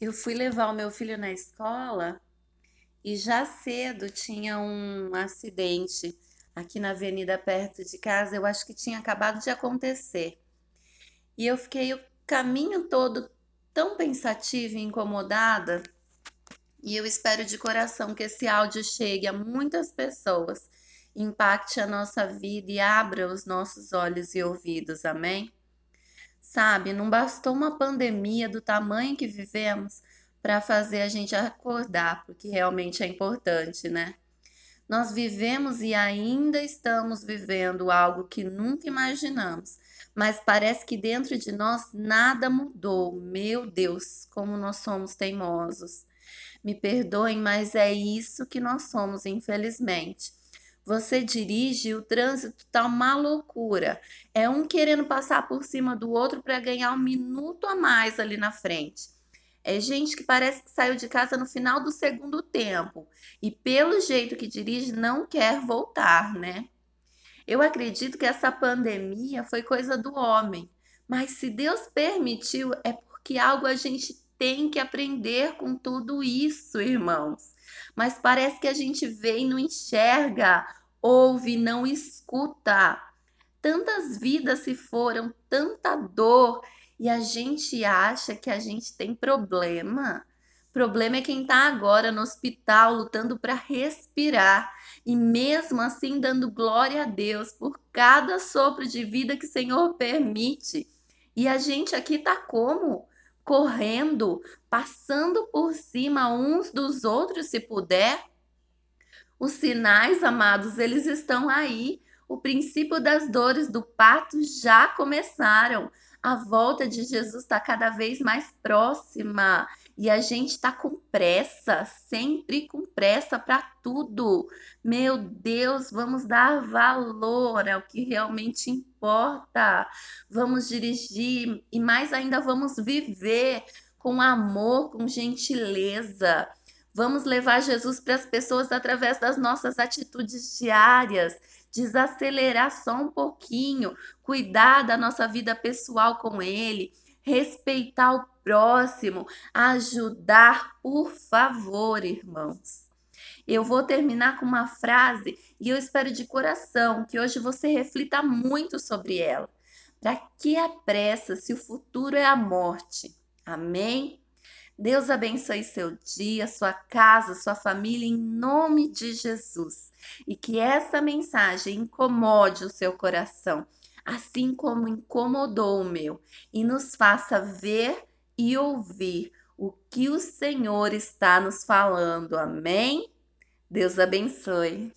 Eu fui levar o meu filho na escola e já cedo tinha um acidente aqui na avenida perto de casa. Eu acho que tinha acabado de acontecer. E eu fiquei o caminho todo tão pensativa e incomodada. E eu espero de coração que esse áudio chegue a muitas pessoas, impacte a nossa vida e abra os nossos olhos e ouvidos. Amém? Sabe, não bastou uma pandemia do tamanho que vivemos para fazer a gente acordar, porque realmente é importante, né? Nós vivemos e ainda estamos vivendo algo que nunca imaginamos, mas parece que dentro de nós nada mudou. Meu Deus, como nós somos teimosos. Me perdoem, mas é isso que nós somos, infelizmente. Você dirige, o trânsito tá uma loucura. É um querendo passar por cima do outro para ganhar um minuto a mais ali na frente. É gente que parece que saiu de casa no final do segundo tempo e pelo jeito que dirige não quer voltar, né? Eu acredito que essa pandemia foi coisa do homem, mas se Deus permitiu é porque algo a gente tem que aprender com tudo isso, irmãos. Mas parece que a gente vê e não enxerga, ouve, não escuta. Tantas vidas se foram, tanta dor, e a gente acha que a gente tem problema. Problema é quem está agora no hospital lutando para respirar e mesmo assim dando glória a Deus por cada sopro de vida que o Senhor permite. E a gente aqui está como? Correndo, passando por cima uns dos outros se puder. Os sinais, amados, eles estão aí. O princípio das dores do parto já começaram. A volta de Jesus está cada vez mais próxima e a gente está com pressa, sempre com pressa para tudo. Meu Deus, vamos dar valor ao que realmente importa. Vamos dirigir e mais ainda vamos viver com amor, com gentileza. Vamos levar Jesus para as pessoas através das nossas atitudes diárias, desacelerar só um pouquinho, cuidar da nossa vida pessoal com Ele, respeitar o próximo, ajudar, por favor, irmãos. Eu vou terminar com uma frase e eu espero de coração que hoje você reflita muito sobre ela. Para que a pressa se o futuro é a morte? Amém? Deus abençoe seu dia, sua casa, sua família, em nome de Jesus. E que essa mensagem incomode o seu coração, assim como incomodou o meu, e nos faça ver e ouvir o que o Senhor está nos falando. Amém? Deus abençoe.